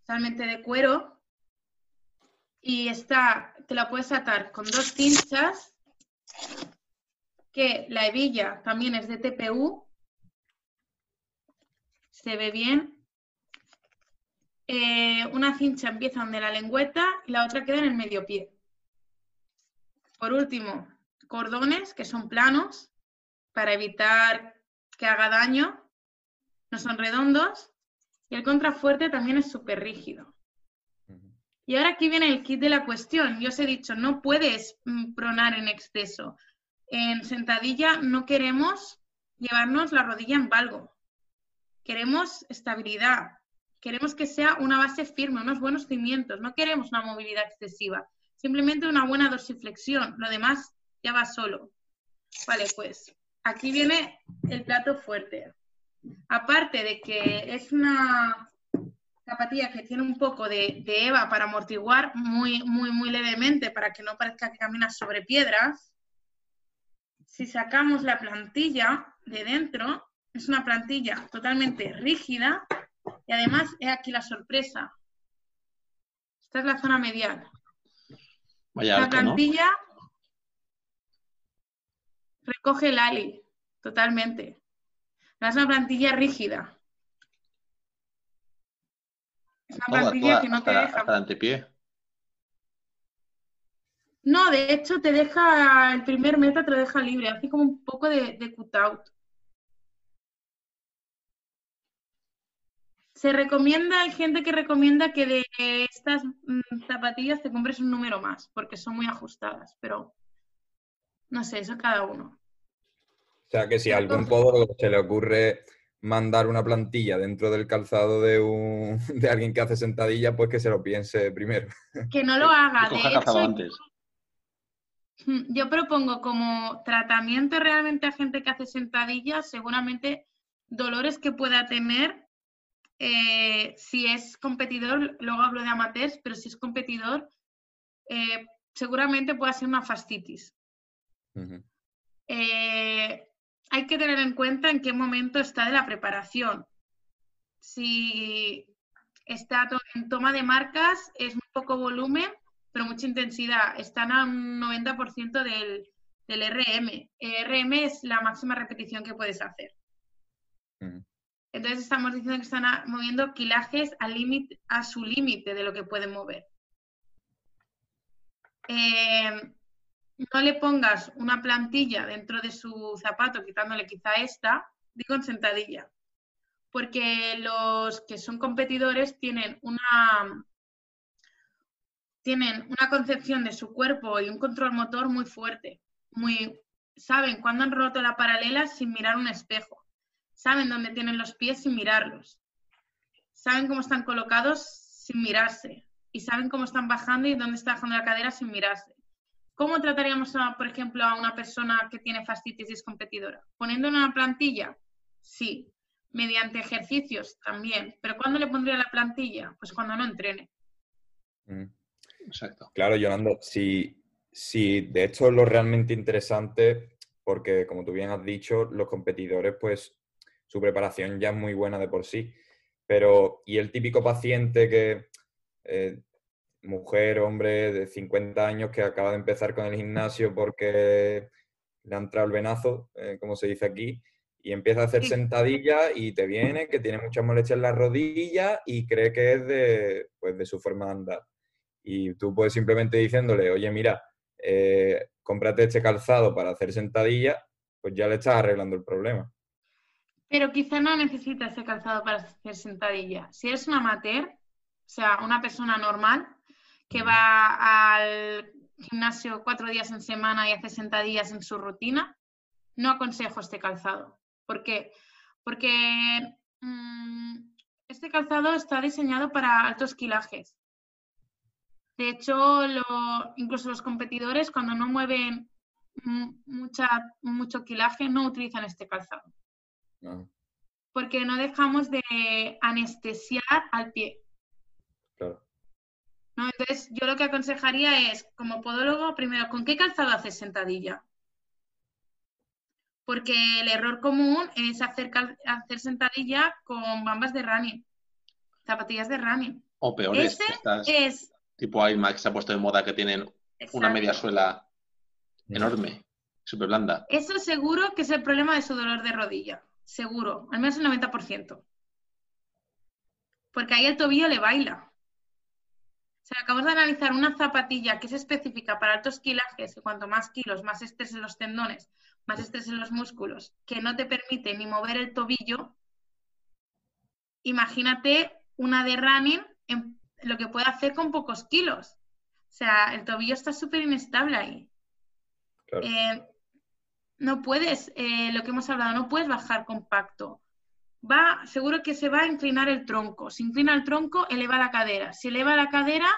Totalmente de cuero. Y está, te la puedes atar con dos cinchas, que la hebilla también es de TPU. Se ve bien. Eh, una cincha empieza donde la lengüeta y la otra queda en el medio pie. Por último, cordones que son planos para evitar que haga daño, no son redondos y el contrafuerte también es súper rígido. Y ahora aquí viene el kit de la cuestión. Yo os he dicho, no puedes mm, pronar en exceso. En sentadilla no queremos llevarnos la rodilla en valgo. Queremos estabilidad. Queremos que sea una base firme, unos buenos cimientos. No queremos una movilidad excesiva. Simplemente una buena dorsiflexión. Lo demás ya va solo. Vale, pues aquí viene el plato fuerte. Aparte de que es una zapatilla que tiene un poco de, EVA para amortiguar muy, muy, muy levemente para que no parezca que caminas sobre piedras. Si sacamos la plantilla de dentro, es una plantilla totalmente rígida y además es aquí la sorpresa. Esta es la zona medial. la plantilla recoge el ali, totalmente. Es una plantilla rígida. Es una plantilla que no te deja. Hasta antepié. No, de hecho te deja, el primer meta te lo deja libre, hace como un poco de, de cut-out. Se recomienda, hay gente que recomienda que de estas mm, zapatillas te compres un número más, porque son muy ajustadas, pero no sé, eso cada uno. O sea que si a algún podólogo se le ocurre mandar una plantilla dentro del calzado de, un, [LAUGHS] de alguien que hace sentadilla, pues que se lo piense primero. [LAUGHS] Que no lo haga. Que De hecho, antes. Yo propongo como tratamiento realmente a gente que hace sentadillas, seguramente dolores que pueda tener eh, si es competidor, luego hablo de amateurs, pero si es competidor, eh, seguramente pueda ser una fascitis. Eh, hay que tener en cuenta en qué momento está de la preparación. Si está to- en toma de marcas, es muy poco volumen, pero mucha intensidad. Están a un 90% del, del RM. Eh, RM es la máxima repetición que puedes hacer. Entonces estamos diciendo que están moviendo límite, a su límite de lo que pueden mover. Eh, no le pongas una plantilla dentro de su zapato, quitándole quizá esta, digo en sentadilla, porque los que son competidores tienen una, tienen una concepción de su cuerpo y un control motor muy fuerte, muy, saben cuándo han roto la paralela sin mirar un espejo, saben dónde tienen los pies sin mirarlos, saben cómo están colocados sin mirarse y saben cómo están bajando y dónde está bajando la cadera sin mirarse. ¿Cómo trataríamos, a, por ejemplo, a una persona que tiene fascitis y es competidora? ¿Poniendo en una plantilla? Sí. Mediante ejercicios también. ¿Pero cuándo le pondría la plantilla? Pues cuando no entrene. Ujú. Exacto. Claro, Yolando, si, si de hecho lo realmente interesante, porque como tú bien has dicho, los competidores, pues su preparación ya es muy buena de por sí, pero ¿y el típico paciente que, eh, mujer, hombre de 50 años que acaba de empezar con el gimnasio porque le ha entrado el venazo, eh, como se dice aquí, y empieza a hacer sentadillas y te viene que tiene muchas molestias en las rodillas y cree que es de, pues, de su forma de andar? Y tú puedes simplemente diciéndole, oye, mira, eh, cómprate este calzado para hacer sentadilla, pues ya le estás arreglando el problema. Pero quizá no necesita ese calzado para hacer sentadilla. Si eres un amateur, o sea, una persona normal que Ujú. va al gimnasio cuatro días en semana y hace sentadillas en su rutina, no aconsejo este calzado. ¿Por qué? Porque mm, este calzado está diseñado para altos kilajes. De hecho, lo- incluso los competidores, cuando no mueven mm, mucha, mucho kilaje, no utilizan este calzado Ajá, porque no dejamos de anestesiar al pie. claro. ¿no? Entonces, yo lo que aconsejaría es, como podólogo, primero, ¿con qué calzado haces sentadilla? Porque el error común es hacer, sentadilla con bambas de running, zapatillas de running. O peores, Ese estas Es tipo IMAX se ha puesto de moda que tienen una media suela enorme, súper blanda. Eso seguro que es el problema de su dolor de rodilla. Seguro, al menos el 90%. Porque ahí el tobillo le baila. O sea, acabamos de analizar una zapatilla que es específica para altos kilajes, que cuanto más kilos, más estrés en los tendones, más estrés en los músculos, que no te permite ni mover el tobillo. Imagínate una de running en lo que puede hacer con pocos kilos. O sea, el tobillo está súper inestable ahí. Claro. Eh, no puedes, eh, lo que hemos hablado, no puedes bajar compacto. Va, seguro que se va a inclinar el tronco. Si inclina el tronco, eleva la cadera. Si eleva la cadera,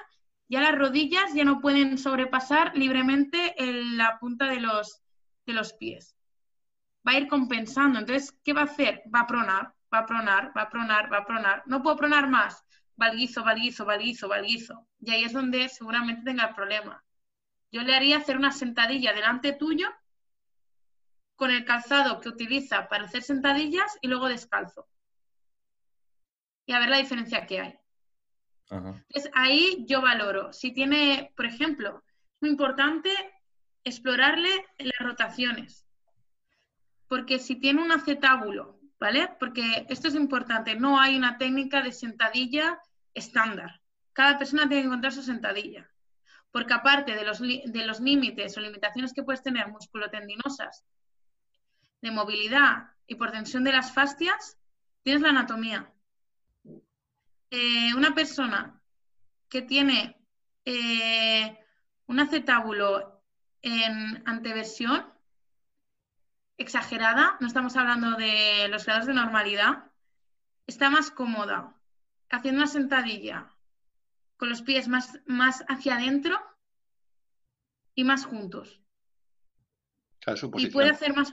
ya las rodillas ya no pueden sobrepasar libremente la punta de los, de los pies. Va a ir compensando. Entonces, ¿qué va a hacer? Va a pronar, va a pronar, va a pronar, va a pronar. No puedo pronar más. Valguizo, valguizo, valguizo, valguizo. Y ahí es donde seguramente tenga el problema. Yo le haría hacer una sentadilla delante tuyo con el calzado que utiliza para hacer sentadillas y luego descalzo. Y a ver la diferencia que hay. Ajá. Entonces ahí yo valoro. Si tiene, por ejemplo, es muy importante explorarle las rotaciones. Porque si tiene un acetábulo, ¿vale? Porque esto es importante, no hay una técnica de sentadilla estándar. Cada persona tiene que encontrar su sentadilla. Porque aparte de los, de los límites o limitaciones que puedes tener musculotendinosas, de movilidad y por tensión de las fascias, tienes la anatomía. Eh, una persona que tiene eh, un acetábulo en anteversión exagerada, no estamos hablando de los grados de normalidad, está más cómoda haciendo una sentadilla con los pies más, más hacia adentro y más juntos. y puede hacer más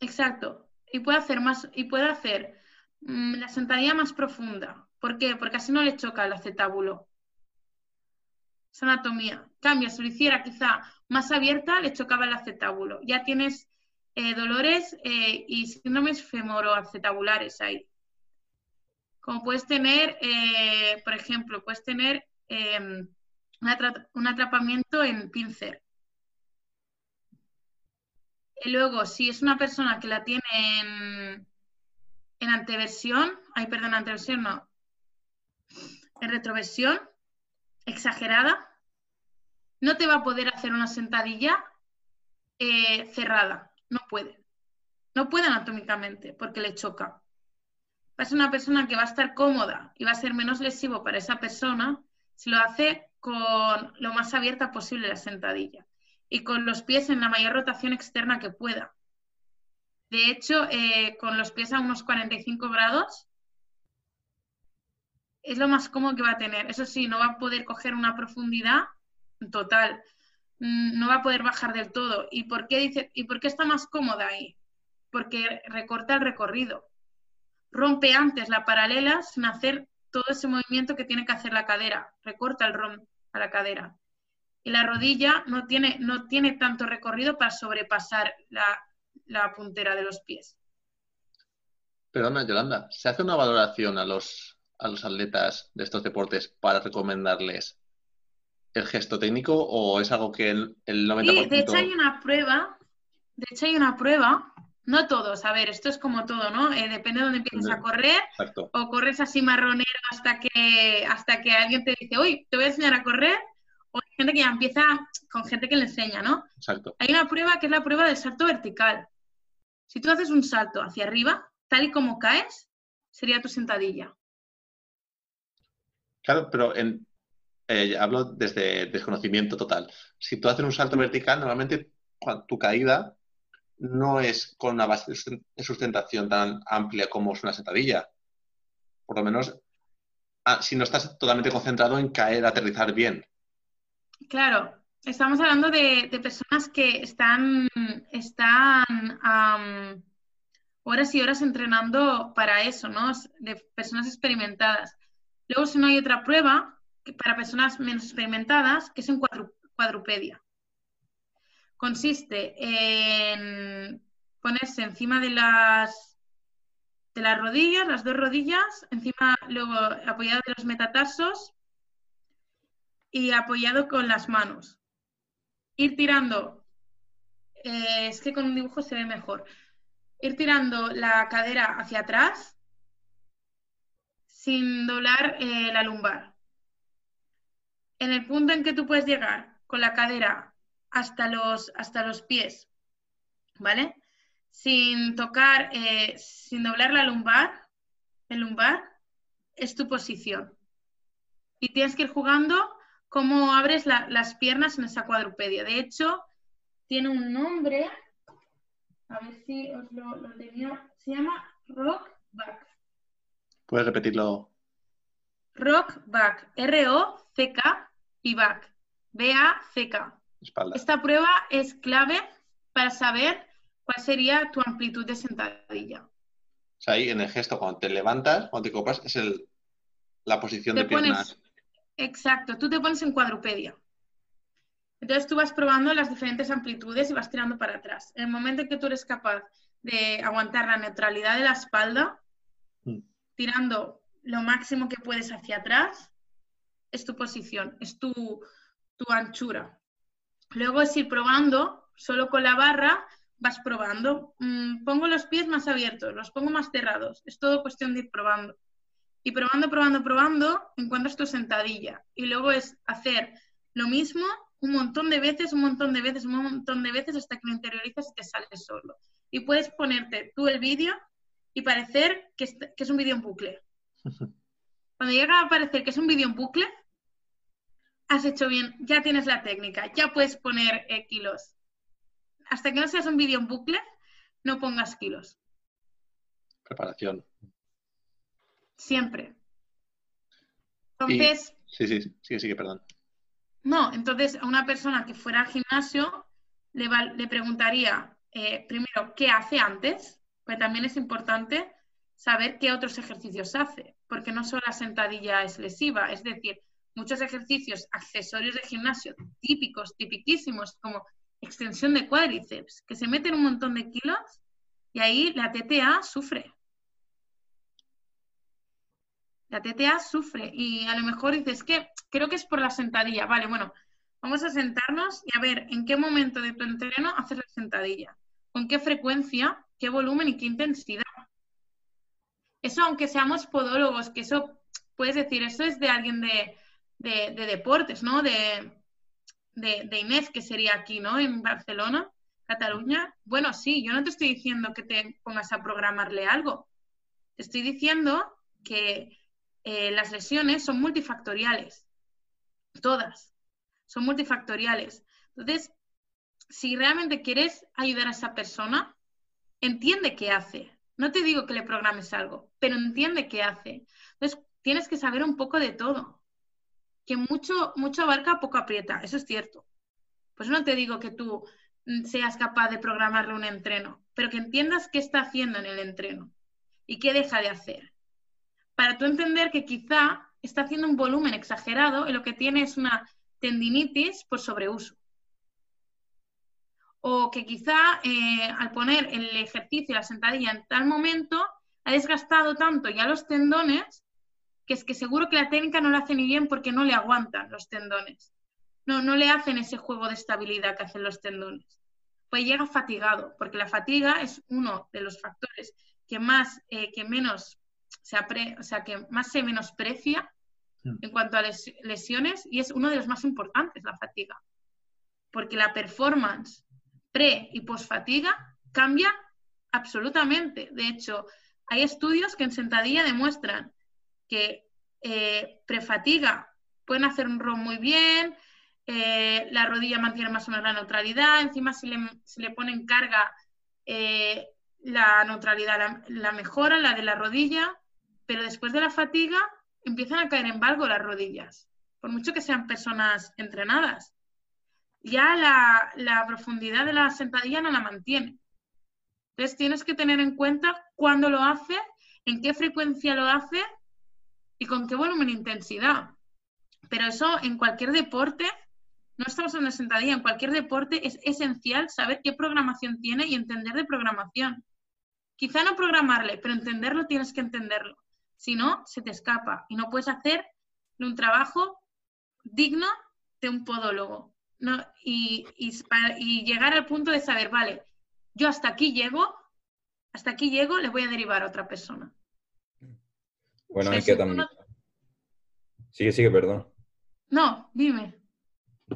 exacto y puede hacer más y puede hacer mm, la sentadilla más profunda. ¿Por qué? Porque así no le choca el acetábulo. Es anatomía. Cambio, si lo hiciera quizá más abierta, le chocaba el acetábulo. Ya tienes eh, dolores eh, y síndromes femoroacetabulares ahí. Como puedes tener, eh, por ejemplo, puedes tener em, un atrapamiento en pincer. Y luego, si es una persona que la tiene en, en anteversión, ay, perdón, anteversión no, en retroversión exagerada, no te va a poder hacer una sentadilla eh, cerrada, no puede. No puede anatómicamente porque le choca. Va a ser una persona que va a estar cómoda y va a ser menos lesivo para esa persona si lo hace con lo más abierta posible la sentadilla y con los pies en la mayor rotación externa que pueda. De hecho, eh, con los pies a unos 45 grados es lo más cómodo que va a tener. Eso sí, no va a poder coger una profundidad total, mm, no va a poder bajar del todo. ¿Y por qué, dice, ¿y por qué está más cómoda ahí? Porque recorta el recorrido. Rompe antes la paralela sin hacer todo ese movimiento que tiene que hacer la cadera. Recorta el rom a la cadera y la rodilla no tiene, no tiene tanto recorrido para sobrepasar la, puntera de los pies. Perdona, Yolanda, ¿se hace una valoración a los, a los atletas de estos deportes para recomendarles el gesto técnico o es algo que el, el 90%... Sí, de hecho hay una prueba, de hecho hay una prueba, no todos, a ver, esto es como todo, ¿no? Eh, depende de dónde empieces a correr o corres así marronero hasta que, hasta que alguien te dice, uy, te voy a enseñar a correr hay gente que ya empieza con gente que le enseña, ¿no? Exacto. Hay una prueba que es la prueba del salto vertical. Si tú haces un salto hacia arriba, tal y como caes, sería tu sentadilla. Claro, pero en, eh, hablo desde desconocimiento total. Si tú haces un salto vertical, normalmente tu caída no es con una base de sustentación tan amplia como es una sentadilla. Por lo menos, ah, si no estás totalmente concentrado en caer, aterrizar bien. Claro, estamos hablando de, personas que están, están horas y horas entrenando para eso, ¿no? De personas experimentadas. Luego, si no hay otra prueba, para personas menos experimentadas, que es en cuadrupedia. Consiste en ponerse encima de las, de las rodillas, las dos rodillas, encima, luego apoyado de los metatarsos, y apoyado con las manos. Ir tirando, eh, es que con un dibujo se ve mejor, ir tirando la cadera hacia atrás sin doblar eh, la lumbar. En el punto en que tú puedes llegar con la cadera hasta los, hasta los pies, ¿vale? Sin tocar, eh, sin doblar la lumbar, el lumbar, es tu posición. Y tienes que ir jugando cómo abres las piernas en esa cuadrupedia. De hecho, tiene un nombre, a ver si os lo, tenía, se llama Rock Back. ¿Puedes repetirlo? Rock Back, R-O-C-K y Back, B-A-C-K. Esta prueba es clave para saber cuál sería tu amplitud de sentadilla. O sea, ahí en el gesto, cuando te levantas, cuando te copas, es el, la posición de piernas. Exacto, tú te pones en cuadrupedia. Entonces tú vas probando las diferentes amplitudes y vas tirando para atrás. En el momento en que tú eres capaz de aguantar la neutralidad de la espalda, mm. tirando lo máximo que puedes hacia atrás, es tu posición, es tu, tu anchura. Luego es ir probando, solo con la barra vas probando. Mm, pongo los pies más abiertos, los pongo más cerrados. Es todo cuestión de ir probando. Y probando, probando, probando, encuentras tu sentadilla. Y luego es hacer lo mismo un montón de veces, un montón de veces, un montón de veces hasta que lo interiorizas y te sale solo. Y puedes ponerte tú el vídeo y parecer que es, que es un vídeo en bucle. [LAUGHS] Cuando llega a parecer que es un vídeo en bucle, has hecho bien, ya tienes la técnica, ya puedes poner eh, kilos. Hasta que no seas un vídeo en bucle, no pongas kilos. Preparación. Siempre. Entonces. Sí, sí, sí, sí, perdón. No, entonces a una persona que fuera al gimnasio le, le preguntaría eh, primero qué hace antes, pues también es importante saber qué otros ejercicios hace, porque no solo la sentadilla es lesiva, es decir, muchos ejercicios accesorios de gimnasio típicos, tipiquísimos, como extensión de cuádriceps, que se meten un montón de kilos y ahí la TTA sufre. La TTA sufre y a lo mejor dices que creo que es por la sentadilla. Vale, bueno, vamos a sentarnos y a ver en qué momento de tu entreno haces la sentadilla, con qué frecuencia, qué volumen y qué intensidad. Eso, aunque seamos podólogos, que eso puedes decir, eso es de alguien de, de, deportes, ¿no? De, de, Inés, que sería aquí, ¿no? En Barcelona, Cataluña. Bueno, sí, yo no te estoy diciendo que te pongas a programarle algo. Te estoy diciendo que eh, las lesiones son multifactoriales. Todas. Son multifactoriales. Entonces, si realmente quieres ayudar a esa persona, entiende qué hace. No te digo que le programes algo, pero entiende qué hace. Entonces, tienes que saber un poco de todo que mucho, mucho abarca, poco aprieta, eso es cierto. Pues no te digo que tú mm, seas capaz de programarle un entreno, pero que entiendas qué está haciendo en el entreno y qué deja de hacer. Para tú entender que quizá está haciendo un volumen exagerado y lo que tiene es una tendinitis por sobreuso. O que quizá eh, al poner el ejercicio, la sentadilla en tal momento, ha desgastado tanto ya los tendones que es que seguro que la técnica no la hace ni bien porque no le aguantan los tendones. No, no le hacen ese juego de estabilidad que hacen los tendones. Pues llega fatigado, porque la fatiga es uno de los factores que más, eh, que menos se o sea, que más se menosprecia en cuanto a lesiones y es uno de los más importantes, la fatiga. Porque la performance pre y post fatiga cambia absolutamente. De hecho, hay estudios que en sentadilla demuestran que eh, prefatiga pueden hacer un ROM muy bien, eh, la rodilla mantiene más o menos la neutralidad, encima si le, si le ponen carga, eh, la neutralidad la, mejora, la de la rodilla, pero después de la fatiga empiezan a caer en valgo las rodillas, por mucho que sean personas entrenadas. Ya la, la profundidad de la sentadilla no la mantiene. Entonces tienes que tener en cuenta cuándo lo hace, en qué frecuencia lo hace y con qué volumen e intensidad. Pero eso en cualquier deporte, no estamos en una sentadilla, en cualquier deporte es esencial saber qué programación tiene y entender de programación. Quizá no programarle, pero entenderlo tienes que entenderlo. Si no, se te escapa y no puedes hacer un trabajo digno de un podólogo. ¿no? Y, y llegar al punto de saber, vale, yo hasta aquí llego, hasta aquí llego, le voy a derivar a otra persona. Bueno, hay que también... Sigue, sigue, perdón. No, dime.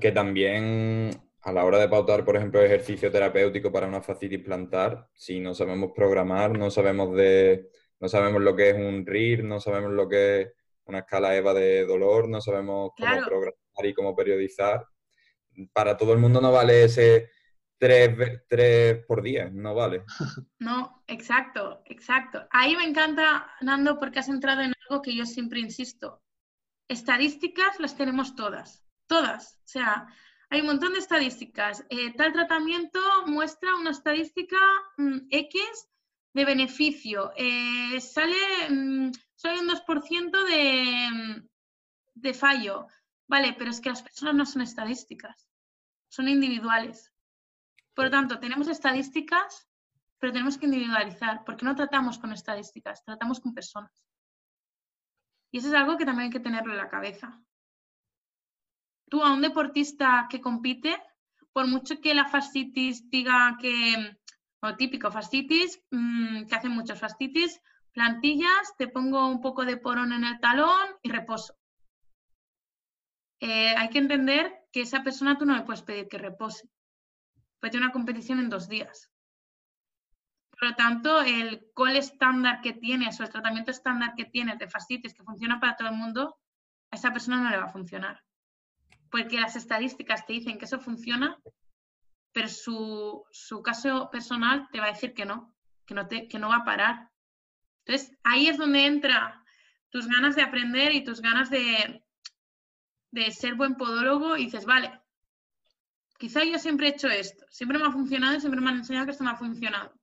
Que también a la hora de pautar, por ejemplo, ejercicio terapéutico para una fascitis plantar, si no sabemos programar, no sabemos de, no sabemos lo que es un RIR, no sabemos lo que es una escala EVA de dolor, no sabemos cómo programar y cómo periodizar. Para todo el mundo no vale ese tres, por día, no vale. [LAUGHS] No, exacto, exacto. Ahí me encanta, Nando, porque has entrado en algo que yo siempre insisto. Estadísticas las tenemos todas, todas. O sea, hay un montón de estadísticas. Eh, tal tratamiento muestra una estadística mm, X de beneficio. Eh, sale, mm, solo un 2% de, mm, de fallo. Vale, pero es que las personas no son estadísticas, son individuales. Por lo tanto, tenemos estadísticas, pero tenemos que individualizar, porque no tratamos con estadísticas, tratamos con personas. Y eso es algo que también hay que tenerlo en la cabeza. Tú a un deportista que compite, por mucho que la fascitis diga que, o típico fascitis, mm, que hacen muchos fascitis, plantillas, te pongo un poco de porón en el talón y reposo. Eh, hay que entender que esa persona tú no le puedes pedir que repose. Puede tener una competición en dos días. Por lo tanto, el call estándar que tienes o el tratamiento estándar que tienes de fascitis que funciona para todo el mundo, a esa persona no le va a funcionar. Porque las estadísticas te dicen que eso funciona, pero su, su caso personal te va a decir que no, que no, te, que no va a parar. Entonces, ahí es donde entra tus ganas de aprender y tus ganas de, de ser buen podólogo y dices, vale, quizá yo siempre he hecho esto, siempre me ha funcionado y siempre me han enseñado que esto me ha funcionado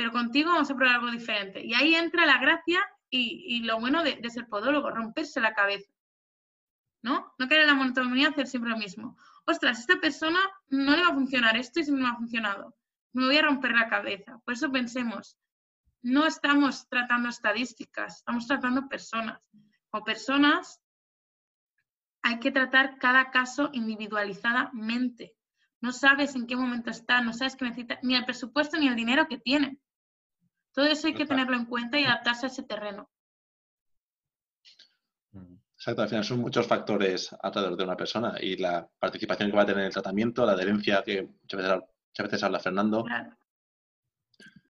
pero contigo vamos a probar algo diferente. Y ahí entra la gracia y, lo bueno de, ser podólogo, romperse la cabeza. ¿No? No caer en la monotonía, hacer siempre lo mismo. Ostras, esta persona no le va a funcionar esto y siempre me ha funcionado. Me voy a romper la cabeza. Por eso pensemos, no estamos tratando estadísticas, estamos tratando personas. O personas hay que tratar cada caso individualizadamente. No sabes en qué momento está, no sabes qué necesita, ni el presupuesto ni el dinero que tiene. Todo eso hay que tenerlo en cuenta y adaptarse a ese terreno. Exacto, al final son muchos factores alrededor de una persona y la participación que va a tener en el tratamiento, la adherencia que muchas veces, habla Fernando,